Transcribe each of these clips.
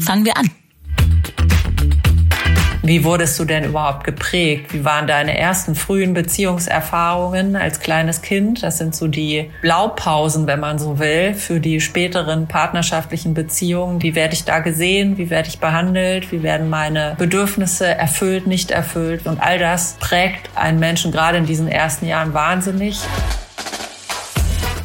Fangen wir an. Wie wurdest du denn überhaupt geprägt? Wie waren deine ersten frühen Beziehungserfahrungen als kleines Kind? Das sind so die Blaupausen, wenn man so will, für die späteren partnerschaftlichen Beziehungen. Wie werde ich da gesehen? Wie werde ich behandelt? Wie werden meine Bedürfnisse erfüllt, nicht erfüllt? Und all das prägt einen Menschen gerade in diesen ersten Jahren wahnsinnig.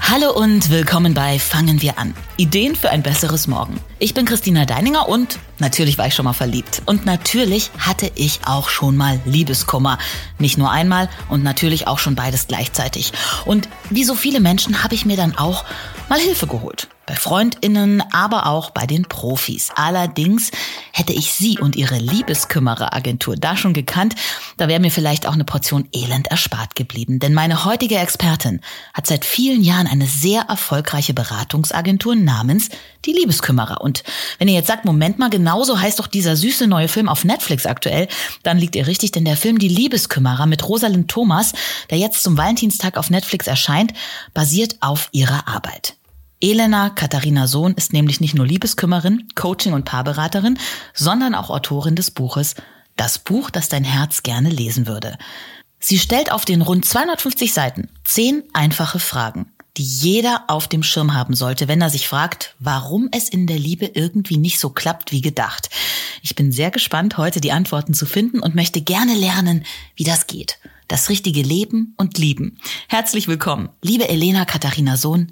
Hallo und willkommen bei Fangen wir an. Ideen für ein besseres Morgen. Ich bin Christina Deininger und natürlich war ich schon mal verliebt. Und natürlich hatte ich auch schon mal Liebeskummer. Nicht nur einmal und natürlich auch schon beides gleichzeitig. Und wie so viele Menschen habe ich mir dann auch mal Hilfe geholt. Bei Freundinnen, aber auch bei den Profis. Allerdings hätte ich sie und ihre Liebeskümmereragentur da schon gekannt, da wäre mir vielleicht auch eine Portion Elend erspart geblieben. Denn meine heutige Expertin hat seit vielen Jahren eine sehr erfolgreiche Beratungsagentur namens Die Liebeskümmerer. Und wenn ihr jetzt sagt, Moment mal, genauso heißt doch dieser süße neue Film auf Netflix aktuell, dann liegt ihr richtig, denn der Film Die Liebeskümmerer mit Rosalind Thomas, der jetzt zum Valentinstag auf Netflix erscheint, basiert auf ihrer Arbeit. Elena Katharina Sohn ist nämlich nicht nur Liebeskümmerin, Coaching und Paarberaterin, sondern auch Autorin des Buches Das Buch, das dein Herz gerne lesen würde. Sie stellt auf den rund 250 Seiten zehn einfache Fragen, die jeder auf dem Schirm haben sollte, wenn er sich fragt, warum es in der Liebe irgendwie nicht so klappt wie gedacht. Ich bin sehr gespannt, heute die Antworten zu finden und möchte gerne lernen, wie das geht. Das richtige Leben und Lieben. Herzlich willkommen, liebe Elena Katharina Sohn,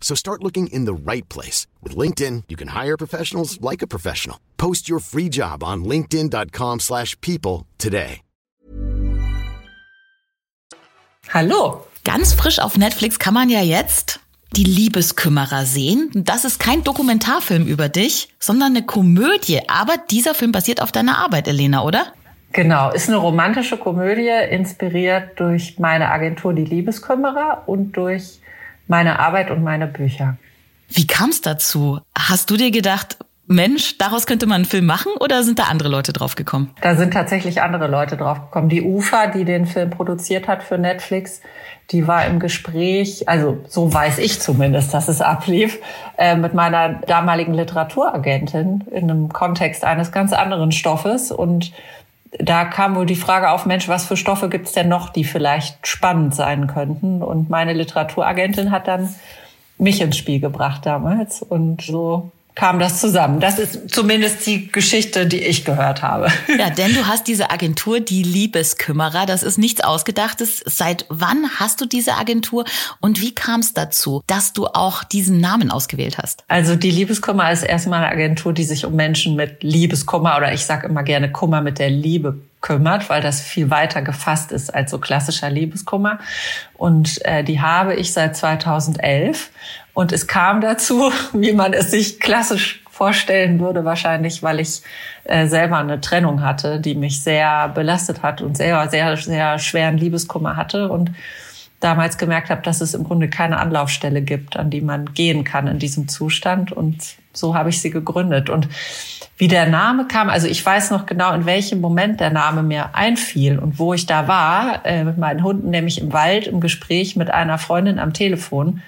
So start looking in the right place. With LinkedIn, you can hire professionals like a professional. Post your free job on linkedin.com slash people today. Hallo. Ganz frisch auf Netflix kann man ja jetzt die Liebeskümmerer sehen. Das ist kein Dokumentarfilm über dich, sondern eine Komödie. Aber dieser Film basiert auf deiner Arbeit, Elena, oder? Genau, ist eine romantische Komödie, inspiriert durch meine Agentur Die Liebeskümmerer und durch meine Arbeit und meine Bücher. Wie kam es dazu? Hast du dir gedacht, Mensch, daraus könnte man einen Film machen oder sind da andere Leute drauf gekommen? Da sind tatsächlich andere Leute drauf gekommen. Die UFA, die den Film produziert hat für Netflix, die war im Gespräch, also so weiß ich zumindest, dass es ablief, äh, mit meiner damaligen Literaturagentin in einem Kontext eines ganz anderen Stoffes. Und da kam wohl die Frage auf, Mensch, was für Stoffe gibt's denn noch, die vielleicht spannend sein könnten? Und meine Literaturagentin hat dann mich ins Spiel gebracht damals. Und so kam das zusammen. Das ist zumindest die Geschichte, die ich gehört habe. Ja, denn du hast diese Agentur, die Liebeskümmerer. Das ist nichts Ausgedachtes. Seit wann hast du diese Agentur und wie kam es dazu, dass du auch diesen Namen ausgewählt hast? Also die Liebeskümmer ist erstmal eine Agentur, die sich um Menschen mit Liebeskummer oder ich sage immer gerne Kummer mit der Liebe kümmert, weil das viel weiter gefasst ist als so klassischer Liebeskummer. Und äh, die habe ich seit 2011 und es kam dazu, wie man es sich klassisch vorstellen würde, wahrscheinlich, weil ich äh, selber eine Trennung hatte, die mich sehr belastet hat und sehr, sehr, sehr schweren Liebeskummer hatte und damals gemerkt habe, dass es im Grunde keine Anlaufstelle gibt, an die man gehen kann in diesem Zustand. Und so habe ich sie gegründet. Und wie der Name kam, also ich weiß noch genau, in welchem Moment der Name mir einfiel und wo ich da war, äh, mit meinen Hunden, nämlich im Wald, im Gespräch mit einer Freundin am Telefon.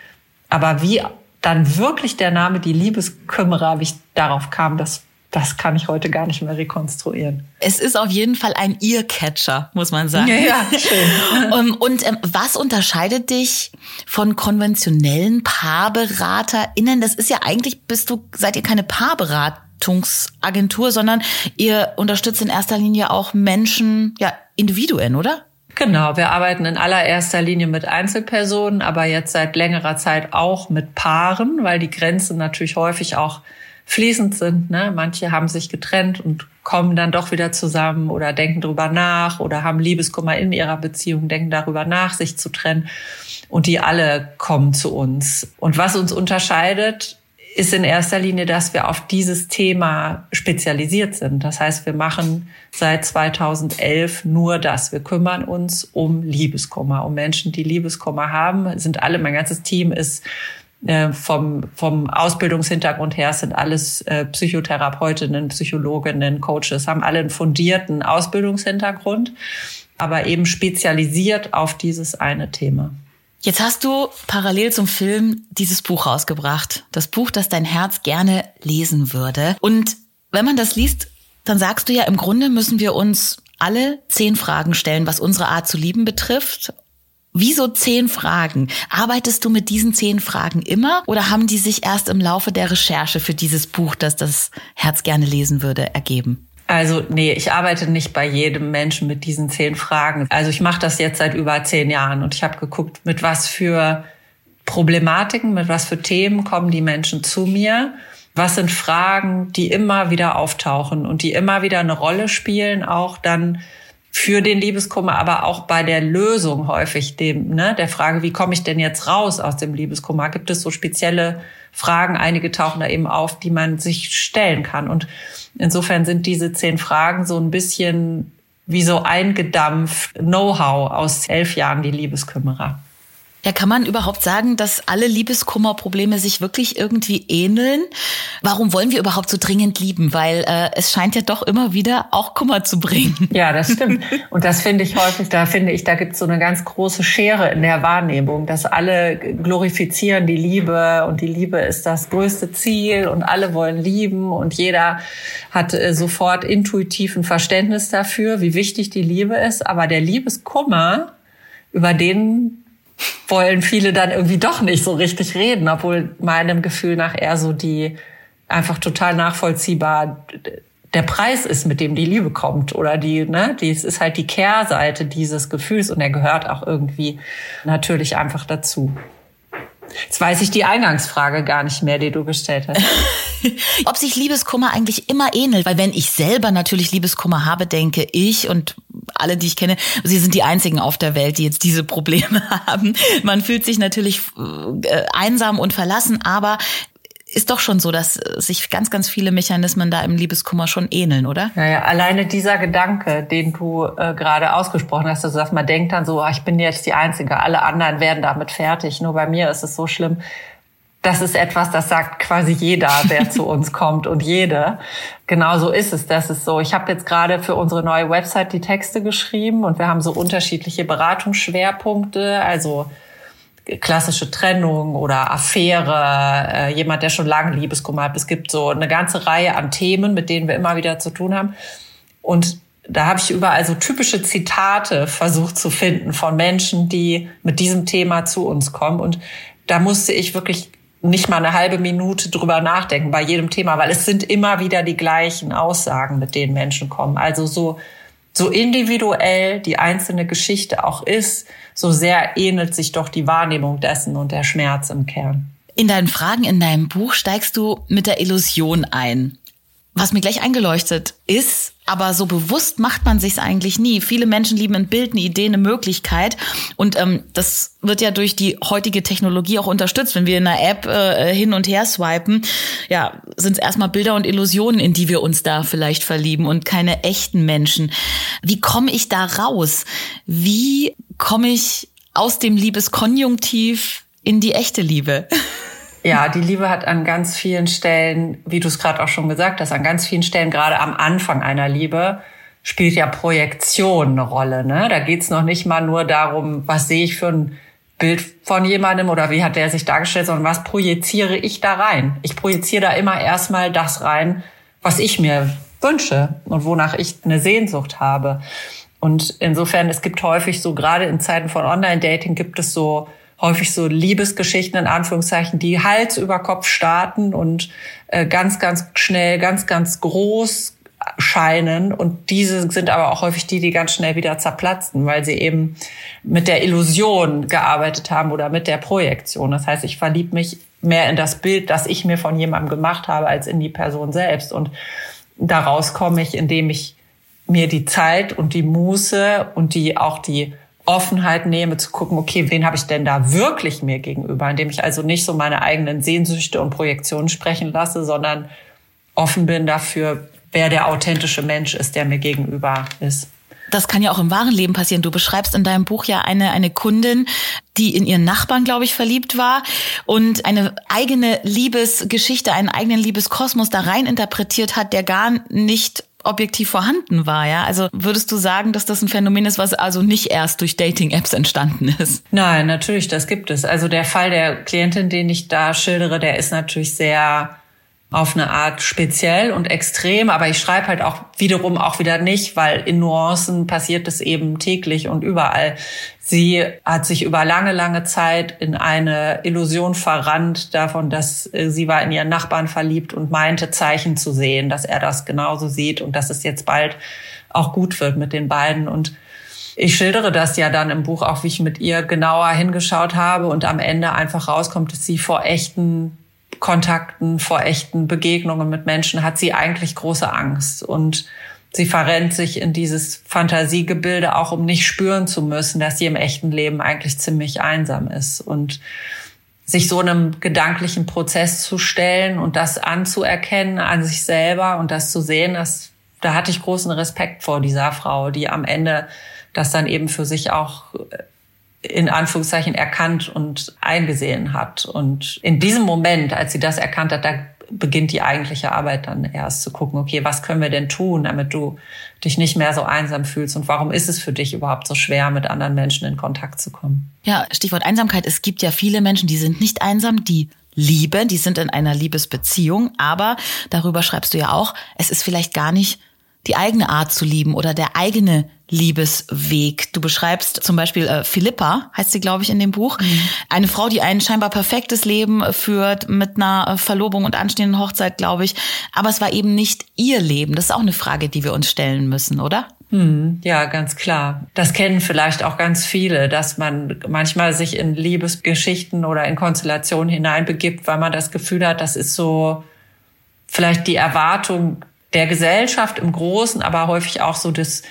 Aber wie dann wirklich der Name die Liebeskümmerer, wie ich darauf kam, das das kann ich heute gar nicht mehr rekonstruieren. Es ist auf jeden Fall ein Earcatcher, muss man sagen. Ja, ja schön. und, und ähm, was unterscheidet dich von konventionellen PaarberaterInnen? Das ist ja eigentlich, bist du, seid ihr keine Paarberatungsagentur, sondern ihr unterstützt in erster Linie auch Menschen, ja, Individuen, oder? Genau, wir arbeiten in allererster Linie mit Einzelpersonen, aber jetzt seit längerer Zeit auch mit Paaren, weil die Grenzen natürlich häufig auch fließend sind. Ne? Manche haben sich getrennt und kommen dann doch wieder zusammen oder denken drüber nach oder haben Liebeskummer in ihrer Beziehung, denken darüber nach, sich zu trennen. Und die alle kommen zu uns. Und was uns unterscheidet, ist in erster Linie, dass wir auf dieses Thema spezialisiert sind. Das heißt, wir machen seit 2011 nur das. Wir kümmern uns um Liebeskummer, um Menschen, die Liebeskummer haben. Sind alle, mein ganzes Team ist äh, vom, vom Ausbildungshintergrund her sind alles äh, Psychotherapeutinnen, Psychologinnen, Coaches, haben alle einen fundierten Ausbildungshintergrund, aber eben spezialisiert auf dieses eine Thema. Jetzt hast du parallel zum Film dieses Buch rausgebracht. Das Buch, das dein Herz gerne lesen würde. Und wenn man das liest, dann sagst du ja, im Grunde müssen wir uns alle zehn Fragen stellen, was unsere Art zu lieben betrifft. Wieso zehn Fragen? Arbeitest du mit diesen zehn Fragen immer oder haben die sich erst im Laufe der Recherche für dieses Buch, das das Herz gerne lesen würde, ergeben? Also nee, ich arbeite nicht bei jedem Menschen mit diesen zehn Fragen. Also ich mache das jetzt seit über zehn Jahren und ich habe geguckt, mit was für Problematiken, mit was für Themen kommen die Menschen zu mir. Was sind Fragen, die immer wieder auftauchen und die immer wieder eine Rolle spielen, auch dann für den Liebeskummer, aber auch bei der Lösung häufig dem, ne, der Frage, wie komme ich denn jetzt raus aus dem Liebeskummer? Gibt es so spezielle Fragen? Einige tauchen da eben auf, die man sich stellen kann. Und insofern sind diese zehn Fragen so ein bisschen wie so eingedampft Know-how aus elf Jahren die Liebeskümmerer. Ja, kann man überhaupt sagen, dass alle Liebeskummerprobleme sich wirklich irgendwie ähneln? Warum wollen wir überhaupt so dringend lieben? Weil äh, es scheint ja doch immer wieder auch Kummer zu bringen. Ja, das stimmt. Und das finde ich häufig, da finde ich, da gibt es so eine ganz große Schere in der Wahrnehmung, dass alle glorifizieren die Liebe und die Liebe ist das größte Ziel und alle wollen lieben und jeder hat äh, sofort intuitiv ein Verständnis dafür, wie wichtig die Liebe ist. Aber der Liebeskummer, über den wollen viele dann irgendwie doch nicht so richtig reden, obwohl meinem Gefühl nach eher so die einfach total nachvollziehbar der Preis ist, mit dem die Liebe kommt oder die, ne, die ist halt die Kehrseite dieses Gefühls und er gehört auch irgendwie natürlich einfach dazu. Jetzt weiß ich die Eingangsfrage gar nicht mehr, die du gestellt hast. Ob sich Liebeskummer eigentlich immer ähnelt, weil wenn ich selber natürlich Liebeskummer habe, denke ich und alle, die ich kenne, sie sind die einzigen auf der Welt, die jetzt diese Probleme haben. Man fühlt sich natürlich äh, einsam und verlassen, aber ist doch schon so, dass sich ganz, ganz viele Mechanismen da im Liebeskummer schon ähneln, oder? Naja, alleine dieser Gedanke, den du äh, gerade ausgesprochen hast, also dass man denkt dann so, ah, ich bin jetzt die Einzige, alle anderen werden damit fertig. Nur bei mir ist es so schlimm. Das ist etwas, das sagt quasi jeder, der zu uns kommt und jede. Genau so ist es. Das ist so. Ich habe jetzt gerade für unsere neue Website die Texte geschrieben und wir haben so unterschiedliche Beratungsschwerpunkte. Also klassische Trennung oder Affäre, äh, jemand, der schon lange Liebeskummer hat. Es gibt so eine ganze Reihe an Themen, mit denen wir immer wieder zu tun haben. Und da habe ich überall so typische Zitate versucht zu finden von Menschen, die mit diesem Thema zu uns kommen. Und da musste ich wirklich nicht mal eine halbe Minute drüber nachdenken bei jedem Thema, weil es sind immer wieder die gleichen Aussagen, mit denen Menschen kommen. Also so so individuell die einzelne Geschichte auch ist, so sehr ähnelt sich doch die Wahrnehmung dessen und der Schmerz im Kern. In deinen Fragen in deinem Buch steigst du mit der Illusion ein. Was mir gleich eingeleuchtet ist, aber so bewusst macht man sich's eigentlich nie. Viele Menschen lieben ein Bild, eine Idee, eine Möglichkeit. Und ähm, das wird ja durch die heutige Technologie auch unterstützt. Wenn wir in einer App äh, hin und her swipen, ja, sind es erstmal Bilder und Illusionen, in die wir uns da vielleicht verlieben und keine echten Menschen. Wie komme ich da raus? Wie komme ich aus dem Liebeskonjunktiv in die echte Liebe? Ja, die Liebe hat an ganz vielen Stellen, wie du es gerade auch schon gesagt hast, an ganz vielen Stellen, gerade am Anfang einer Liebe, spielt ja Projektion eine Rolle. Ne? Da geht's noch nicht mal nur darum, was sehe ich für ein Bild von jemandem oder wie hat der sich dargestellt, sondern was projiziere ich da rein. Ich projiziere da immer erstmal das rein, was ich mir wünsche und wonach ich eine Sehnsucht habe. Und insofern, es gibt häufig so, gerade in Zeiten von Online-Dating gibt es so häufig so Liebesgeschichten in Anführungszeichen, die Hals über Kopf starten und äh, ganz, ganz schnell, ganz, ganz groß scheinen. Und diese sind aber auch häufig die, die ganz schnell wieder zerplatzen, weil sie eben mit der Illusion gearbeitet haben oder mit der Projektion. Das heißt, ich verlieb mich mehr in das Bild, das ich mir von jemandem gemacht habe, als in die Person selbst. Und daraus komme ich, indem ich mir die Zeit und die Muße und die auch die Offenheit nehme, zu gucken, okay, wen habe ich denn da wirklich mir gegenüber, indem ich also nicht so meine eigenen Sehnsüchte und Projektionen sprechen lasse, sondern offen bin dafür, wer der authentische Mensch ist, der mir gegenüber ist. Das kann ja auch im wahren Leben passieren. Du beschreibst in deinem Buch ja eine, eine Kundin, die in ihren Nachbarn, glaube ich, verliebt war und eine eigene Liebesgeschichte, einen eigenen Liebeskosmos da rein interpretiert hat, der gar nicht objektiv vorhanden war, ja? Also würdest du sagen, dass das ein Phänomen ist, was also nicht erst durch Dating-Apps entstanden ist? Nein, natürlich, das gibt es. Also der Fall der Klientin, den ich da schildere, der ist natürlich sehr auf eine Art speziell und extrem, aber ich schreibe halt auch wiederum auch wieder nicht, weil in Nuancen passiert es eben täglich und überall. Sie hat sich über lange, lange Zeit in eine Illusion verrannt davon, dass äh, sie war in ihren Nachbarn verliebt und meinte Zeichen zu sehen, dass er das genauso sieht und dass es jetzt bald auch gut wird mit den beiden und ich schildere das ja dann im Buch auch, wie ich mit ihr genauer hingeschaut habe und am Ende einfach rauskommt, dass sie vor echten Kontakten, vor echten Begegnungen mit Menschen hat sie eigentlich große Angst. Und sie verrennt sich in dieses Fantasiegebilde auch, um nicht spüren zu müssen, dass sie im echten Leben eigentlich ziemlich einsam ist. Und sich so einem gedanklichen Prozess zu stellen und das anzuerkennen an sich selber und das zu sehen, dass da hatte ich großen Respekt vor dieser Frau, die am Ende das dann eben für sich auch in Anführungszeichen erkannt und eingesehen hat. Und in diesem Moment, als sie das erkannt hat, da beginnt die eigentliche Arbeit dann erst zu gucken, okay, was können wir denn tun, damit du dich nicht mehr so einsam fühlst und warum ist es für dich überhaupt so schwer, mit anderen Menschen in Kontakt zu kommen? Ja, Stichwort Einsamkeit. Es gibt ja viele Menschen, die sind nicht einsam, die lieben, die sind in einer Liebesbeziehung, aber darüber schreibst du ja auch, es ist vielleicht gar nicht die eigene Art zu lieben oder der eigene Liebesweg. Du beschreibst zum Beispiel äh, Philippa, heißt sie, glaube ich, in dem Buch. Mhm. Eine Frau, die ein scheinbar perfektes Leben führt mit einer äh, Verlobung und anstehenden Hochzeit, glaube ich. Aber es war eben nicht ihr Leben. Das ist auch eine Frage, die wir uns stellen müssen, oder? Hm, ja, ganz klar. Das kennen vielleicht auch ganz viele, dass man manchmal sich in Liebesgeschichten oder in Konstellationen hineinbegibt, weil man das Gefühl hat, das ist so vielleicht die Erwartung der Gesellschaft im Großen, aber häufig auch so des,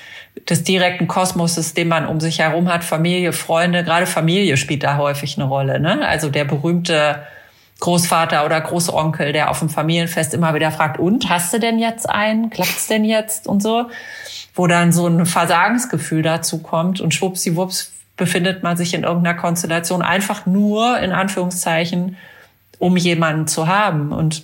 des direkten Kosmoses, den man um sich herum hat, Familie, Freunde, gerade Familie spielt da häufig eine Rolle. Ne? Also der berühmte Großvater oder Großonkel, der auf dem Familienfest immer wieder fragt, und hast du denn jetzt einen? Klappt's denn jetzt? Und so. Wo dann so ein Versagensgefühl dazu kommt und schwuppsiwupps befindet man sich in irgendeiner Konstellation einfach nur, in Anführungszeichen, um jemanden zu haben. Und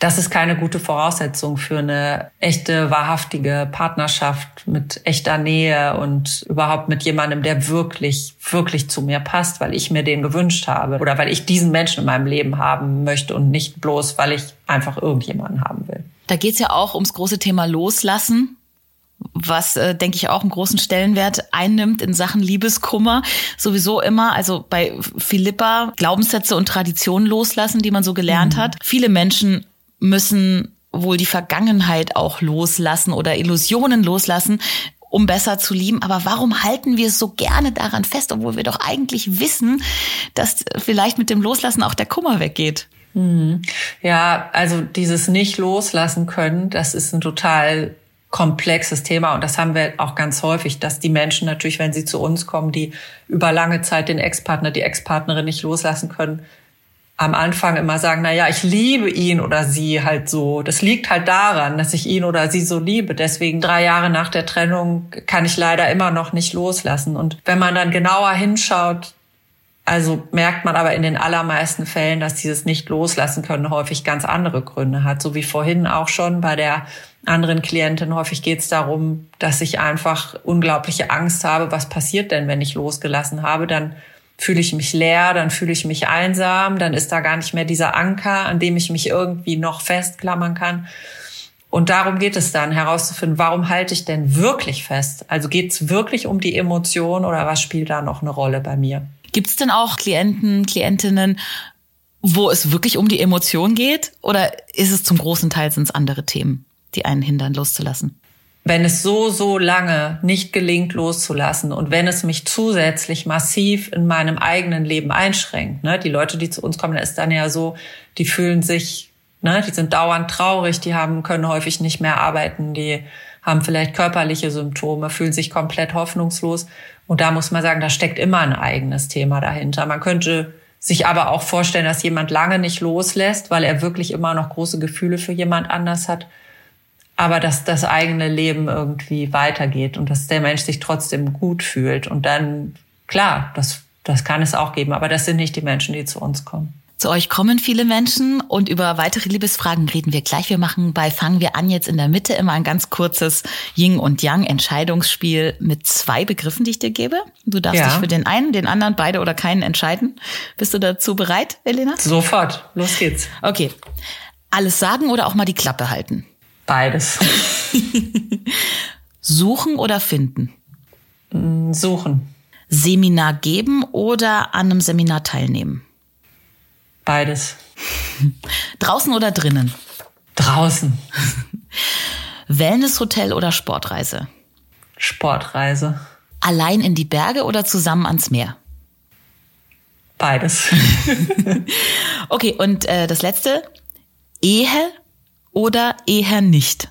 das ist keine gute Voraussetzung für eine echte, wahrhaftige Partnerschaft mit echter Nähe und überhaupt mit jemandem, der wirklich, wirklich zu mir passt, weil ich mir den gewünscht habe oder weil ich diesen Menschen in meinem Leben haben möchte und nicht bloß, weil ich einfach irgendjemanden haben will. Da geht's ja auch ums große Thema Loslassen was, äh, denke ich, auch einen großen Stellenwert einnimmt in Sachen Liebeskummer. Sowieso immer, also bei Philippa, Glaubenssätze und Traditionen loslassen, die man so gelernt mhm. hat. Viele Menschen müssen wohl die Vergangenheit auch loslassen oder Illusionen loslassen, um besser zu lieben. Aber warum halten wir so gerne daran fest, obwohl wir doch eigentlich wissen, dass vielleicht mit dem Loslassen auch der Kummer weggeht? Mhm. Ja, also dieses nicht loslassen können, das ist ein total komplexes Thema und das haben wir auch ganz häufig, dass die Menschen natürlich, wenn sie zu uns kommen, die über lange Zeit den Ex-Partner, die Ex-Partnerin nicht loslassen können, am Anfang immer sagen, na ja, ich liebe ihn oder sie halt so. Das liegt halt daran, dass ich ihn oder sie so liebe. Deswegen drei Jahre nach der Trennung kann ich leider immer noch nicht loslassen. Und wenn man dann genauer hinschaut, also merkt man aber in den allermeisten Fällen, dass dieses nicht loslassen können häufig ganz andere Gründe hat. So wie vorhin auch schon bei der anderen Klientin. Häufig geht es darum, dass ich einfach unglaubliche Angst habe, was passiert denn, wenn ich losgelassen habe. Dann fühle ich mich leer, dann fühle ich mich einsam, dann ist da gar nicht mehr dieser Anker, an dem ich mich irgendwie noch festklammern kann. Und darum geht es dann herauszufinden, warum halte ich denn wirklich fest? Also geht es wirklich um die Emotion oder was spielt da noch eine Rolle bei mir? Gibt es denn auch Klienten, Klientinnen, wo es wirklich um die Emotion geht? Oder ist es zum großen Teil sind es andere Themen, die einen hindern, loszulassen? Wenn es so, so lange nicht gelingt, loszulassen und wenn es mich zusätzlich massiv in meinem eigenen Leben einschränkt, ne, die Leute, die zu uns kommen, da ist dann ja so, die fühlen sich, ne, die sind dauernd traurig, die haben, können häufig nicht mehr arbeiten, die haben vielleicht körperliche Symptome, fühlen sich komplett hoffnungslos. Und da muss man sagen, da steckt immer ein eigenes Thema dahinter. Man könnte sich aber auch vorstellen, dass jemand lange nicht loslässt, weil er wirklich immer noch große Gefühle für jemand anders hat. Aber dass das eigene Leben irgendwie weitergeht und dass der Mensch sich trotzdem gut fühlt. Und dann, klar, das, das kann es auch geben. Aber das sind nicht die Menschen, die zu uns kommen. Zu euch kommen viele Menschen und über weitere Liebesfragen reden wir gleich. Wir machen bei Fangen wir an jetzt in der Mitte immer ein ganz kurzes Yin und Yang Entscheidungsspiel mit zwei Begriffen, die ich dir gebe. Du darfst ja. dich für den einen, den anderen, beide oder keinen entscheiden. Bist du dazu bereit, Elena? Sofort. Los geht's. Okay. Alles sagen oder auch mal die Klappe halten? Beides. Suchen oder finden? Mm, suchen. Seminar geben oder an einem Seminar teilnehmen? Beides. Draußen oder drinnen? Draußen. Wellnesshotel oder Sportreise? Sportreise. Allein in die Berge oder zusammen ans Meer? Beides. okay, und äh, das letzte. Ehe oder eher nicht?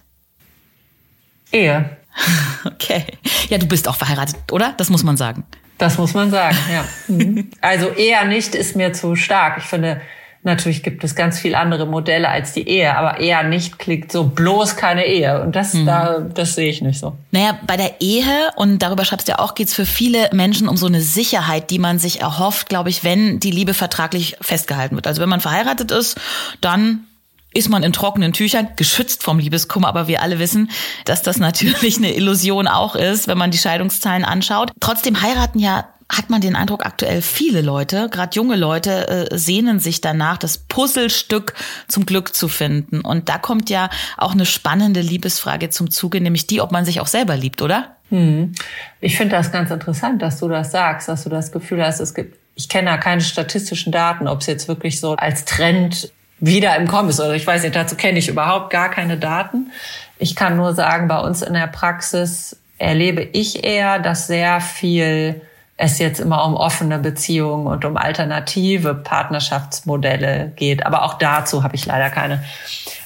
Ehe. Okay. Ja, du bist auch verheiratet, oder? Das muss man sagen. Das muss man sagen, ja. Mhm. Also eher nicht ist mir zu stark. Ich finde, natürlich gibt es ganz viel andere Modelle als die Ehe, aber eher nicht klingt so bloß keine Ehe. Und das, mhm. da, das sehe ich nicht so. Naja, bei der Ehe, und darüber schreibst du ja auch, geht's für viele Menschen um so eine Sicherheit, die man sich erhofft, glaube ich, wenn die Liebe vertraglich festgehalten wird. Also wenn man verheiratet ist, dann ist man in trockenen Tüchern, geschützt vom Liebeskummer, aber wir alle wissen, dass das natürlich eine Illusion auch ist, wenn man die Scheidungszahlen anschaut. Trotzdem heiraten ja hat man den Eindruck, aktuell viele Leute, gerade junge Leute, äh, sehnen sich danach, das Puzzlestück zum Glück zu finden. Und da kommt ja auch eine spannende Liebesfrage zum Zuge, nämlich die, ob man sich auch selber liebt, oder? Hm. Ich finde das ganz interessant, dass du das sagst, dass du das Gefühl hast, es gibt, ich kenne da keine statistischen Daten, ob es jetzt wirklich so als Trend wieder im Kommen ist. Oder ich weiß nicht, dazu kenne ich überhaupt gar keine Daten. Ich kann nur sagen, bei uns in der Praxis erlebe ich eher, dass sehr viel es jetzt immer um offene Beziehungen und um alternative Partnerschaftsmodelle geht. Aber auch dazu habe ich leider keine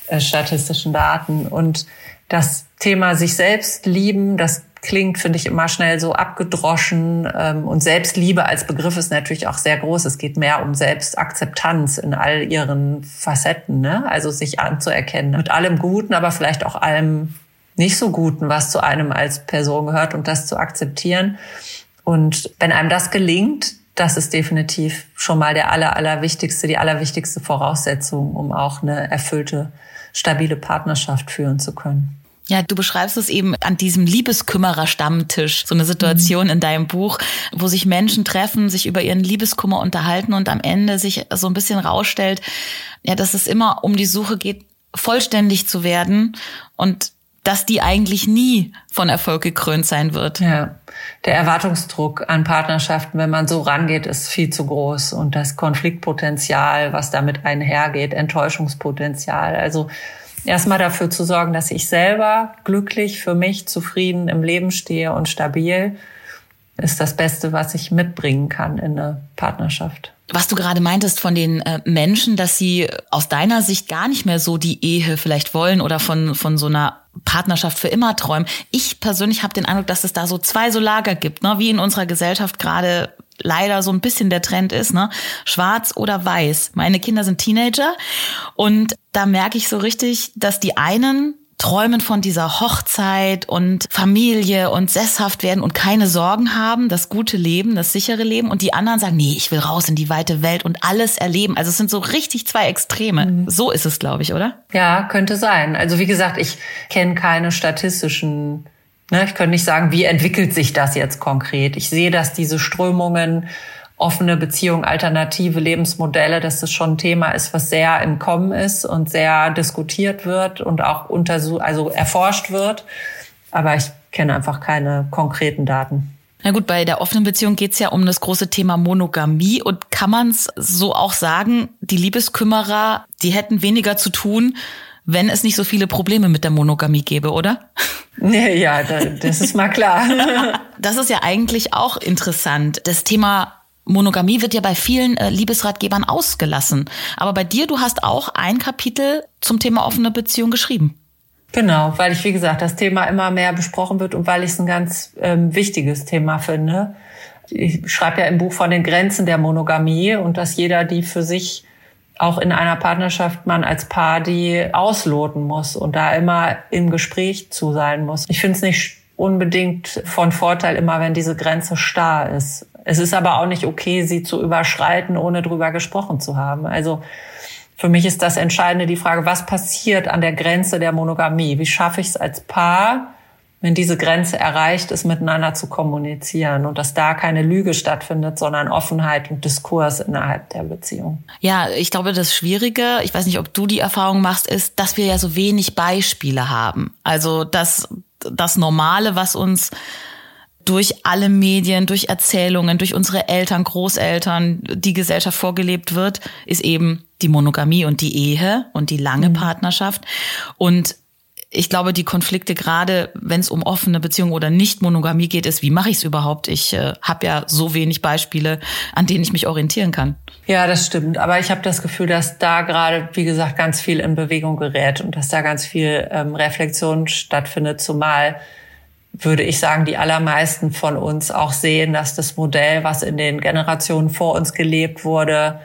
äh, statistischen Daten. Und das Thema sich selbst lieben, das klingt, finde ich, immer schnell so abgedroschen. Ähm, und Selbstliebe als Begriff ist natürlich auch sehr groß. Es geht mehr um Selbstakzeptanz in all ihren Facetten. Ne? Also sich anzuerkennen mit allem Guten, aber vielleicht auch allem nicht so Guten, was zu einem als Person gehört und das zu akzeptieren. Und wenn einem das gelingt, das ist definitiv schon mal der aller, allerwichtigste, die allerwichtigste Voraussetzung, um auch eine erfüllte, stabile Partnerschaft führen zu können. Ja, du beschreibst es eben an diesem Liebeskümmerer-Stammtisch, so eine Situation mhm. in deinem Buch, wo sich Menschen treffen, sich über ihren Liebeskummer unterhalten und am Ende sich so ein bisschen rausstellt, ja, dass es immer um die Suche geht, vollständig zu werden und dass die eigentlich nie von Erfolg gekrönt sein wird. Ja, der Erwartungsdruck an Partnerschaften, wenn man so rangeht, ist viel zu groß und das Konfliktpotenzial, was damit einhergeht, Enttäuschungspotenzial. Also erstmal dafür zu sorgen, dass ich selber glücklich, für mich zufrieden im Leben stehe und stabil, ist das Beste, was ich mitbringen kann in eine Partnerschaft. Was du gerade meintest von den äh, Menschen, dass sie aus deiner Sicht gar nicht mehr so die Ehe vielleicht wollen oder von, von so einer Partnerschaft für immer träumen. Ich persönlich habe den Eindruck, dass es da so zwei so Lager gibt, ne? wie in unserer Gesellschaft gerade leider so ein bisschen der Trend ist, ne? Schwarz oder weiß. Meine Kinder sind Teenager und da merke ich so richtig, dass die einen träumen von dieser Hochzeit und Familie und sesshaft werden und keine Sorgen haben, das gute Leben, das sichere Leben. Und die anderen sagen, nee, ich will raus in die weite Welt und alles erleben. Also es sind so richtig zwei Extreme. Mhm. So ist es, glaube ich, oder? Ja, könnte sein. Also wie gesagt, ich kenne keine statistischen Ne, ich könnte nicht sagen, wie entwickelt sich das jetzt konkret. Ich sehe, dass diese Strömungen offene Beziehung, alternative Lebensmodelle, dass das schon ein Thema ist, was sehr im Kommen ist und sehr diskutiert wird und auch untersucht, also erforscht wird. Aber ich kenne einfach keine konkreten Daten. Na gut, bei der offenen Beziehung geht's ja um das große Thema Monogamie und kann man es so auch sagen, die Liebeskümmerer, die hätten weniger zu tun, wenn es nicht so viele Probleme mit der Monogamie gäbe, oder? Ja, das ist mal klar. Das ist ja eigentlich auch interessant. Das Thema Monogamie wird ja bei vielen äh, Liebesratgebern ausgelassen. Aber bei dir, du hast auch ein Kapitel zum Thema offene Beziehung geschrieben. Genau, weil ich, wie gesagt, das Thema immer mehr besprochen wird und weil ich es ein ganz ähm, wichtiges Thema finde. Ich schreibe ja im Buch von den Grenzen der Monogamie und dass jeder die für sich auch in einer Partnerschaft man als Paar die ausloten muss und da immer im Gespräch zu sein muss. Ich finde es nicht unbedingt von Vorteil immer, wenn diese Grenze starr ist. Es ist aber auch nicht okay, sie zu überschreiten, ohne drüber gesprochen zu haben. Also für mich ist das Entscheidende die Frage, was passiert an der Grenze der Monogamie? Wie schaffe ich es als Paar, wenn diese Grenze erreicht ist, miteinander zu kommunizieren und dass da keine Lüge stattfindet, sondern Offenheit und Diskurs innerhalb der Beziehung. Ja, ich glaube, das Schwierige, ich weiß nicht, ob du die Erfahrung machst, ist, dass wir ja so wenig Beispiele haben. Also das, das Normale, was uns durch alle Medien, durch Erzählungen, durch unsere Eltern, Großeltern, die Gesellschaft vorgelebt wird, ist eben die Monogamie und die Ehe und die lange mhm. Partnerschaft. Und ich glaube, die Konflikte, gerade wenn es um offene Beziehungen oder Nicht-Monogamie geht, ist, wie mache ich es überhaupt? Ich äh, habe ja so wenig Beispiele, an denen ich mich orientieren kann. Ja, das stimmt. Aber ich habe das Gefühl, dass da gerade, wie gesagt, ganz viel in Bewegung gerät und dass da ganz viel ähm, Reflexion stattfindet, zumal würde ich sagen, die allermeisten von uns auch sehen, dass das Modell, was in den Generationen vor uns gelebt wurde,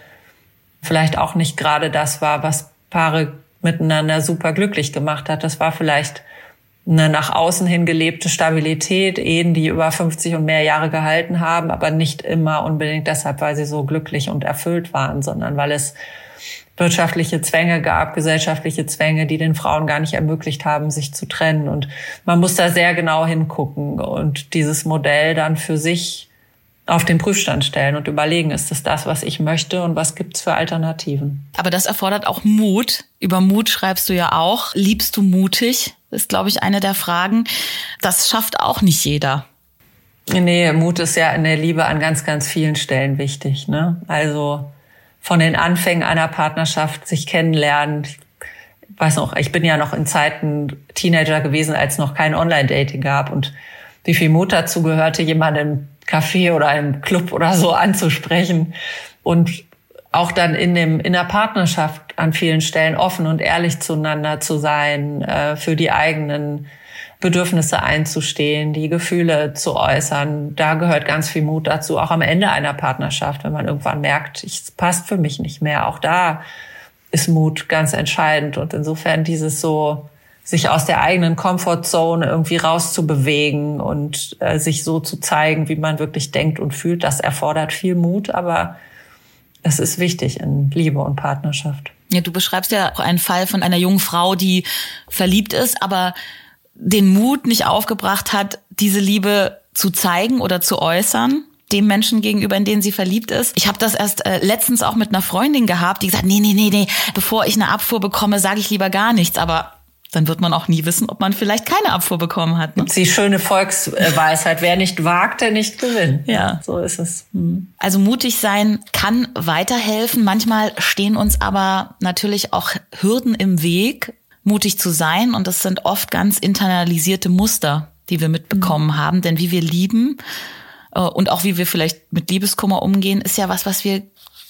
vielleicht auch nicht gerade das war, was Paare miteinander super glücklich gemacht hat. Das war vielleicht eine nach außen hin gelebte Stabilität, Ehen, die über 50 und mehr Jahre gehalten haben, aber nicht immer unbedingt deshalb, weil sie so glücklich und erfüllt waren, sondern weil es wirtschaftliche Zwänge gab, gesellschaftliche Zwänge, die den Frauen gar nicht ermöglicht haben, sich zu trennen. Und man muss da sehr genau hingucken und dieses Modell dann für sich auf den Prüfstand stellen und überlegen, ist es das, was ich möchte und was gibt's für Alternativen. Aber das erfordert auch Mut. Über Mut schreibst du ja auch. Liebst du mutig? Ist, glaube ich, eine der Fragen. Das schafft auch nicht jeder. Nee, Mut ist ja in der Liebe an ganz, ganz vielen Stellen wichtig. Ne? Also von den Anfängen einer Partnerschaft sich kennenlernen. Ich weiß noch, ich bin ja noch in Zeiten Teenager gewesen, als noch kein Online-Dating gab und wie viel Mut dazu gehörte, jemanden Café oder im Club oder so anzusprechen und auch dann in dem in der Partnerschaft an vielen Stellen offen und ehrlich zueinander zu sein, äh, für die eigenen Bedürfnisse einzustehen, die Gefühle zu äußern. Da gehört ganz viel Mut dazu, auch am Ende einer Partnerschaft, wenn man irgendwann merkt, es passt für mich nicht mehr. Auch da ist Mut ganz entscheidend und insofern dieses so sich aus der eigenen Comfortzone irgendwie rauszubewegen und äh, sich so zu zeigen, wie man wirklich denkt und fühlt, das erfordert viel Mut, aber es ist wichtig in Liebe und Partnerschaft. Ja, du beschreibst ja auch einen Fall von einer jungen Frau, die verliebt ist, aber den Mut nicht aufgebracht hat, diese Liebe zu zeigen oder zu äußern dem Menschen gegenüber, in den sie verliebt ist. Ich habe das erst äh, letztens auch mit einer Freundin gehabt, die gesagt, nee, nee, nee, nee, bevor ich eine Abfuhr bekomme, sage ich lieber gar nichts. Aber dann wird man auch nie wissen, ob man vielleicht keine Abfuhr bekommen hat. Ne? Die schöne Volksweisheit, wer nicht wagt, der nicht gewinnt. Ja, so ist es. Hm. Also mutig sein kann weiterhelfen. Manchmal stehen uns aber natürlich auch Hürden im Weg, mutig zu sein. Und das sind oft ganz internalisierte Muster, die wir mitbekommen mhm. haben. Denn wie wir lieben äh, und auch wie wir vielleicht mit Liebeskummer umgehen, ist ja was, was wir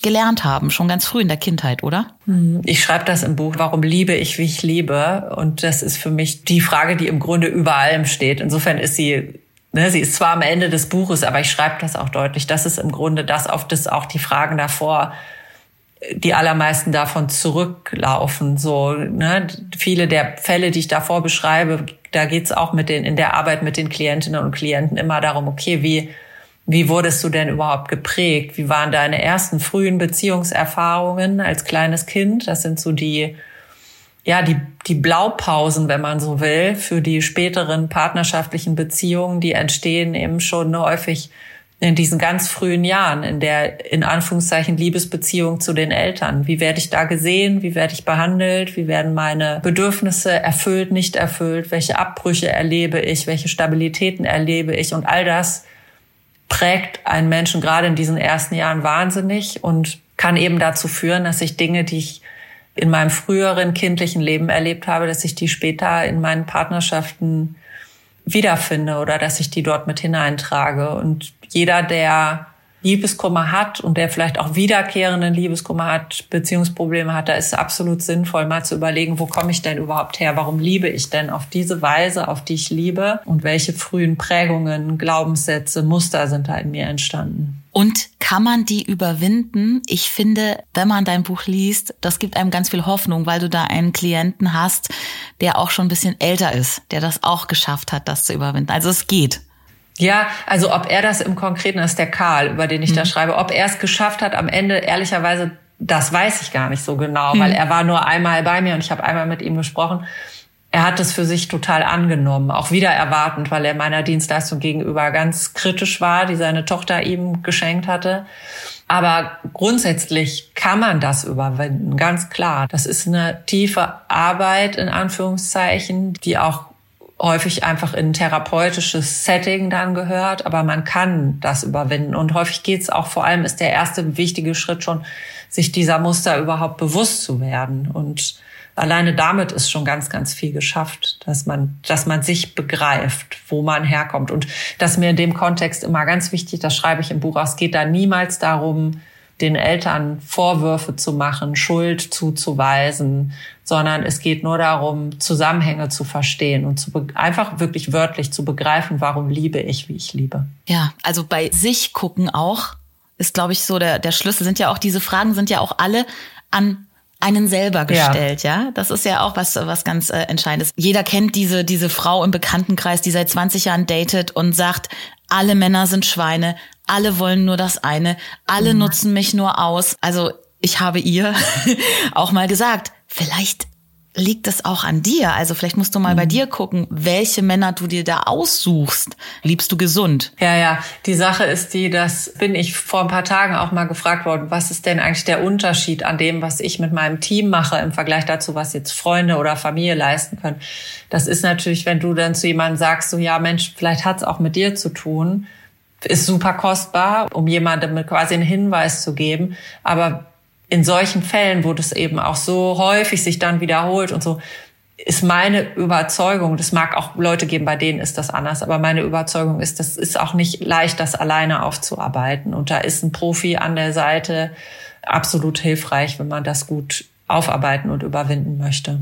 gelernt haben, schon ganz früh in der Kindheit, oder? Mhm. Ich schreibe das im Buch, warum liebe ich, wie ich liebe? Und das ist für mich die Frage, die im Grunde über allem steht. Insofern ist sie, ne, sie ist zwar am Ende des Buches, aber ich schreibe das auch deutlich. Das ist im Grunde das, auf das auch die Fragen davor die allermeisten davon zurücklaufen. So, ne? Viele der Fälle, die ich davor beschreibe, da geht's auch mit den, in der Arbeit mit den Klientinnen und Klienten immer darum, okay, wie wie wurdest du denn überhaupt geprägt? Wie waren deine ersten frühen Beziehungserfahrungen als kleines Kind? Das sind so die, ja, die, die Blaupausen, wenn man so will, für die späteren partnerschaftlichen Beziehungen, die entstehen eben schon häufig in diesen ganz frühen Jahren, in der in Anführungszeichen Liebesbeziehung zu den Eltern. Wie werde ich da gesehen? Wie werde ich behandelt? Wie werden meine Bedürfnisse erfüllt, nicht erfüllt? Welche Abbrüche erlebe ich? Welche Stabilitäten erlebe ich? Und all das prägt einen Menschen gerade in diesen ersten Jahren wahnsinnig und kann eben dazu führen, dass ich Dinge, die ich in meinem früheren kindlichen Leben erlebt habe, dass ich die später in meinen Partnerschaften wiederfinde oder dass ich die dort mit hineintrage. Und jeder, der Liebeskummer hat und der vielleicht auch wiederkehrenden Liebeskummer hat, Beziehungsprobleme hat, da ist es absolut sinnvoll, mal zu überlegen, wo komme ich denn überhaupt her? Warum liebe ich denn auf diese Weise, auf die ich liebe? Und welche frühen Prägungen, Glaubenssätze, Muster sind da in mir entstanden? Und kann man die überwinden? Ich finde, wenn man dein Buch liest, das gibt einem ganz viel Hoffnung, weil du da einen Klienten hast, der auch schon ein bisschen älter ist, der das auch geschafft hat, das zu überwinden. Also es geht. Ja, also ob er das im Konkreten ist, der Karl, über den ich mhm. da schreibe, ob er es geschafft hat, am Ende ehrlicherweise, das weiß ich gar nicht so genau, mhm. weil er war nur einmal bei mir und ich habe einmal mit ihm gesprochen. Er hat es für sich total angenommen, auch wieder erwartend, weil er meiner Dienstleistung gegenüber ganz kritisch war, die seine Tochter ihm geschenkt hatte. Aber grundsätzlich kann man das überwinden, ganz klar. Das ist eine tiefe Arbeit in Anführungszeichen, die auch häufig einfach in ein therapeutisches Setting dann gehört, aber man kann das überwinden. Und häufig geht's auch, vor allem ist der erste wichtige Schritt schon, sich dieser Muster überhaupt bewusst zu werden. Und alleine damit ist schon ganz, ganz viel geschafft, dass man, dass man sich begreift, wo man herkommt. Und das ist mir in dem Kontext immer ganz wichtig, das schreibe ich im Buch, es geht da niemals darum, den Eltern Vorwürfe zu machen, Schuld zuzuweisen, sondern es geht nur darum, Zusammenhänge zu verstehen und zu einfach wirklich wörtlich zu begreifen, warum liebe ich, wie ich liebe. Ja, also bei sich gucken auch ist, glaube ich, so der, der Schlüssel. Sind ja auch diese Fragen sind ja auch alle an einen selber gestellt, ja. ja? Das ist ja auch was, was ganz äh, Entscheidendes. Jeder kennt diese, diese Frau im Bekanntenkreis, die seit 20 Jahren datet und sagt, alle Männer sind Schweine, alle wollen nur das eine, alle mhm. nutzen mich nur aus. Also ich habe ihr auch mal gesagt, vielleicht liegt es auch an dir. Also vielleicht musst du mal mhm. bei dir gucken, welche Männer du dir da aussuchst. Liebst du gesund? Ja, ja. Die Sache ist die, das bin ich vor ein paar Tagen auch mal gefragt worden, was ist denn eigentlich der Unterschied an dem, was ich mit meinem Team mache im Vergleich dazu, was jetzt Freunde oder Familie leisten können. Das ist natürlich, wenn du dann zu jemandem sagst, so ja Mensch, vielleicht hat es auch mit dir zu tun ist super kostbar, um jemandem quasi einen Hinweis zu geben. Aber in solchen Fällen, wo das eben auch so häufig sich dann wiederholt und so, ist meine Überzeugung, das mag auch Leute geben, bei denen ist das anders, aber meine Überzeugung ist, das ist auch nicht leicht, das alleine aufzuarbeiten. Und da ist ein Profi an der Seite absolut hilfreich, wenn man das gut aufarbeiten und überwinden möchte.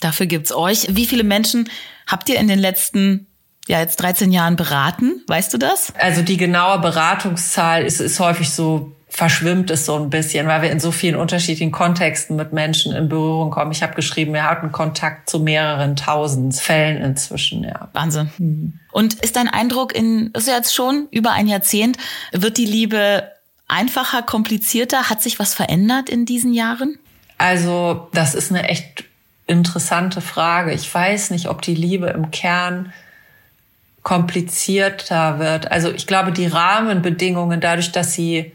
Dafür gibt's euch. Wie viele Menschen habt ihr in den letzten ja jetzt 13 Jahren beraten. Weißt du das? Also die genaue Beratungszahl ist, ist häufig so verschwimmt es so ein bisschen, weil wir in so vielen unterschiedlichen Kontexten mit Menschen in Berührung kommen. Ich habe geschrieben, wir hatten Kontakt zu mehreren tausend Fällen inzwischen, ja. Wahnsinn. Mhm. Und ist dein Eindruck in, ist ja jetzt schon über ein Jahrzehnt, wird die Liebe einfacher, komplizierter? Hat sich was verändert in diesen Jahren? Also, das ist eine echt interessante Frage. Ich weiß nicht, ob die Liebe im Kern komplizierter wird. Also ich glaube, die Rahmenbedingungen, dadurch, dass sie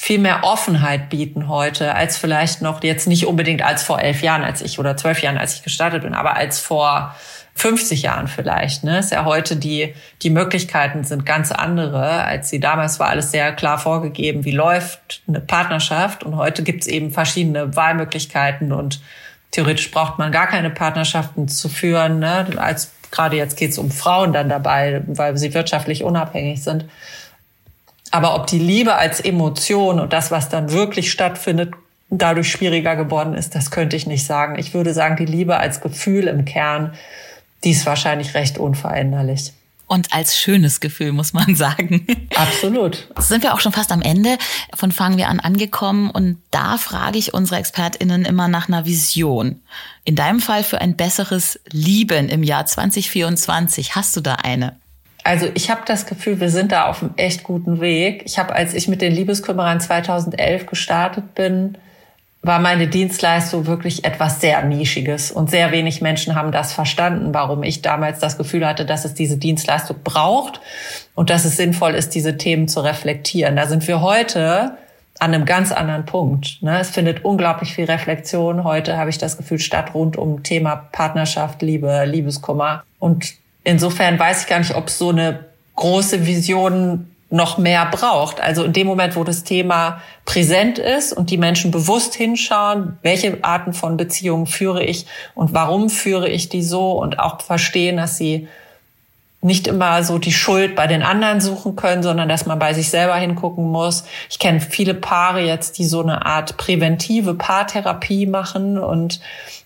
viel mehr Offenheit bieten heute, als vielleicht noch jetzt nicht unbedingt als vor elf Jahren, als ich oder zwölf Jahren, als ich gestartet bin, aber als vor 50 Jahren vielleicht. Ne? Ist ja heute die, die Möglichkeiten sind ganz andere, als sie damals war alles sehr klar vorgegeben, wie läuft eine Partnerschaft. Und heute gibt's eben verschiedene Wahlmöglichkeiten und theoretisch braucht man gar keine Partnerschaften zu führen. Ne? Als Gerade jetzt geht es um Frauen dann dabei, weil sie wirtschaftlich unabhängig sind. Aber ob die Liebe als Emotion und das, was dann wirklich stattfindet, dadurch schwieriger geworden ist, das könnte ich nicht sagen. Ich würde sagen, die Liebe als Gefühl im Kern, die ist wahrscheinlich recht unveränderlich und als schönes Gefühl, muss man sagen. Absolut. Sind wir auch schon fast am Ende von Fangen wir an angekommen und da frage ich unsere ExpertInnen immer nach einer Vision. In deinem Fall für ein besseres Lieben im Jahr 2024. Hast du da eine? Also ich habe das Gefühl, wir sind da auf einem echt guten Weg. Ich habe, als ich mit den Liebeskümmerern 2011 gestartet bin, war meine Dienstleistung wirklich etwas sehr Nischiges und sehr wenig Menschen haben das verstanden, warum ich damals das Gefühl hatte, dass es diese Dienstleistung braucht und dass es sinnvoll ist, diese Themen zu reflektieren. Da sind wir heute an einem ganz anderen Punkt. Ne? Es findet unglaublich viel Reflexion heute, habe ich das Gefühl, statt rund um Thema Partnerschaft, Liebe, Liebeskummer. Und insofern weiß ich gar nicht, ob so eine große Vision noch mehr braucht. Also in dem Moment, wo das Thema präsent ist und die Menschen bewusst hinschauen, welche Arten von Beziehungen führe ich und warum führe ich die so und auch verstehen, dass sie nicht immer so die Schuld bei den anderen suchen können, sondern dass man bei sich selber hingucken muss. Ich kenne viele Paare jetzt, die so eine Art präventive Paartherapie machen und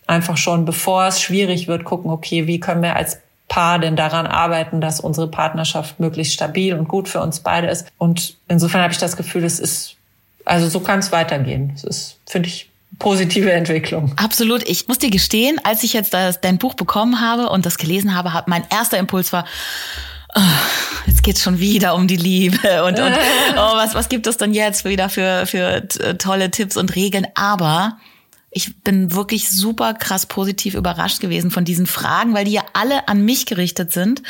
einfach schon bevor es schwierig wird, gucken, okay, wie können wir als Paar denn daran arbeiten, dass unsere Partnerschaft möglichst stabil und gut für uns beide ist. Und insofern habe ich das Gefühl, es ist, also so kann es weitergehen. Es ist, finde ich, positive Entwicklung. Absolut. Ich muss dir gestehen, als ich jetzt das, dein Buch bekommen habe und das gelesen habe, hat mein erster Impuls war, oh, jetzt geht's schon wieder um die Liebe und, und oh, was, was gibt es denn jetzt wieder für, für tolle Tipps und Regeln? Aber ich bin wirklich super krass positiv überrascht gewesen von diesen Fragen, weil die ja alle an mich gerichtet sind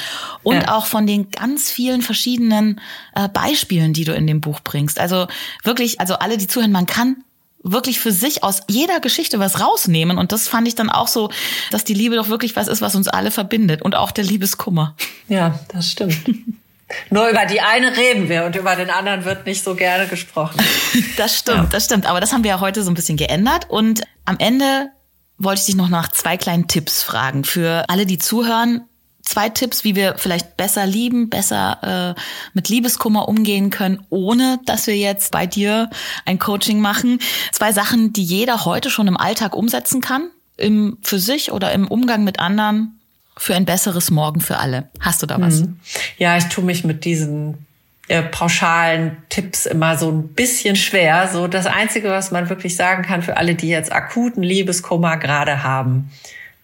und ja. auch von den ganz vielen verschiedenen äh, Beispielen, die du in dem Buch bringst. Also wirklich, also alle, die zuhören, man kann wirklich für sich aus jeder Geschichte was rausnehmen. Und das fand ich dann auch so, dass die Liebe doch wirklich was ist, was uns alle verbindet und auch der Liebeskummer. Ja, das stimmt. Nur über die eine reden wir und über den anderen wird nicht so gerne gesprochen. das stimmt, ja. das stimmt. Aber das haben wir ja heute so ein bisschen geändert. Und am Ende wollte ich dich noch nach zwei kleinen Tipps fragen. Für alle, die zuhören, zwei Tipps, wie wir vielleicht besser lieben, besser äh, mit Liebeskummer umgehen können, ohne dass wir jetzt bei dir ein Coaching machen. Zwei Sachen, die jeder heute schon im Alltag umsetzen kann, im, für sich oder im Umgang mit anderen, für ein besseres Morgen für alle. Hast du da was? Mhm. Ja, ich tue mich mit diesen äh, pauschalen Tipps immer so ein bisschen schwer. So das Einzige, was man wirklich sagen kann für alle, die jetzt akuten Liebeskummer gerade haben,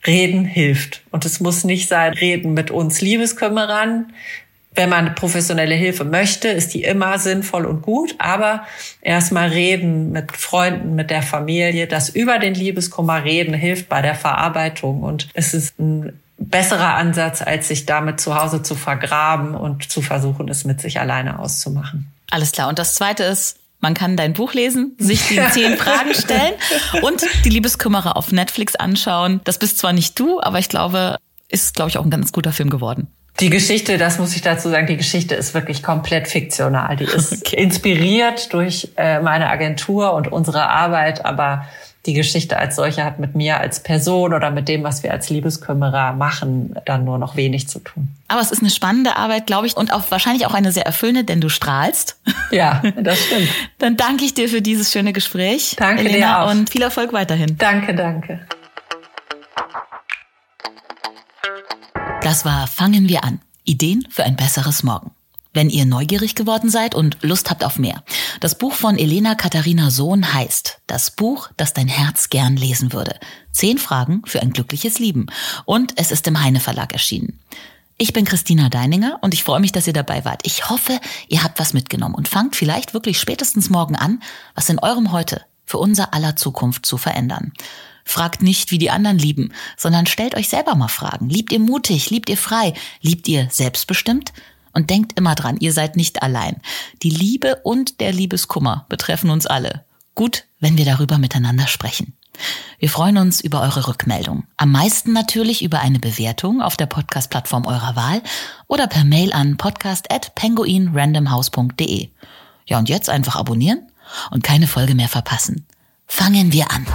Reden hilft. Und es muss nicht sein, reden mit uns Liebeskümmerern. Wenn man professionelle Hilfe möchte, ist die immer sinnvoll und gut. Aber erstmal reden mit Freunden, mit der Familie. Das über den Liebeskummer reden hilft bei der Verarbeitung. Und es ist ein besserer Ansatz, als sich damit zu Hause zu vergraben und zu versuchen, es mit sich alleine auszumachen. Alles klar. Und das zweite ist, man kann dein Buch lesen, sich die zehn Fragen stellen und die Liebeskümmerer auf Netflix anschauen. Das bist zwar nicht du, aber ich glaube, ist, glaube ich, auch ein ganz guter Film geworden. Die Geschichte, das muss ich dazu sagen, die Geschichte ist wirklich komplett fiktional. Die ist okay. inspiriert durch äh, meine Agentur und unsere Arbeit, aber die Geschichte als solche hat mit mir als Person oder mit dem, was wir als Liebeskümmerer machen, dann nur noch wenig zu tun. Aber es ist eine spannende Arbeit, glaube ich, und auch wahrscheinlich auch eine sehr erfüllende, denn du strahlst. Ja, das stimmt. dann danke ich dir für dieses schöne Gespräch. Danke Elena, dir auch. Und viel Erfolg weiterhin. Danke, danke. Das war Fangen wir an. Ideen für ein besseres Morgen wenn ihr neugierig geworden seid und Lust habt auf mehr. Das Buch von Elena Katharina Sohn heißt Das Buch, das dein Herz gern lesen würde. Zehn Fragen für ein glückliches Lieben. Und es ist im Heine Verlag erschienen. Ich bin Christina Deininger und ich freue mich, dass ihr dabei wart. Ich hoffe, ihr habt was mitgenommen und fangt vielleicht wirklich spätestens morgen an, was in eurem Heute für unser aller Zukunft zu verändern. Fragt nicht, wie die anderen lieben, sondern stellt euch selber mal Fragen. Liebt ihr mutig? Liebt ihr frei? Liebt ihr selbstbestimmt? Und denkt immer dran, ihr seid nicht allein. Die Liebe und der Liebeskummer betreffen uns alle. Gut, wenn wir darüber miteinander sprechen. Wir freuen uns über eure Rückmeldung. Am meisten natürlich über eine Bewertung auf der Podcast-Plattform eurer Wahl oder per Mail an podcast.penguinrandomhouse.de. Ja, und jetzt einfach abonnieren und keine Folge mehr verpassen. Fangen wir an.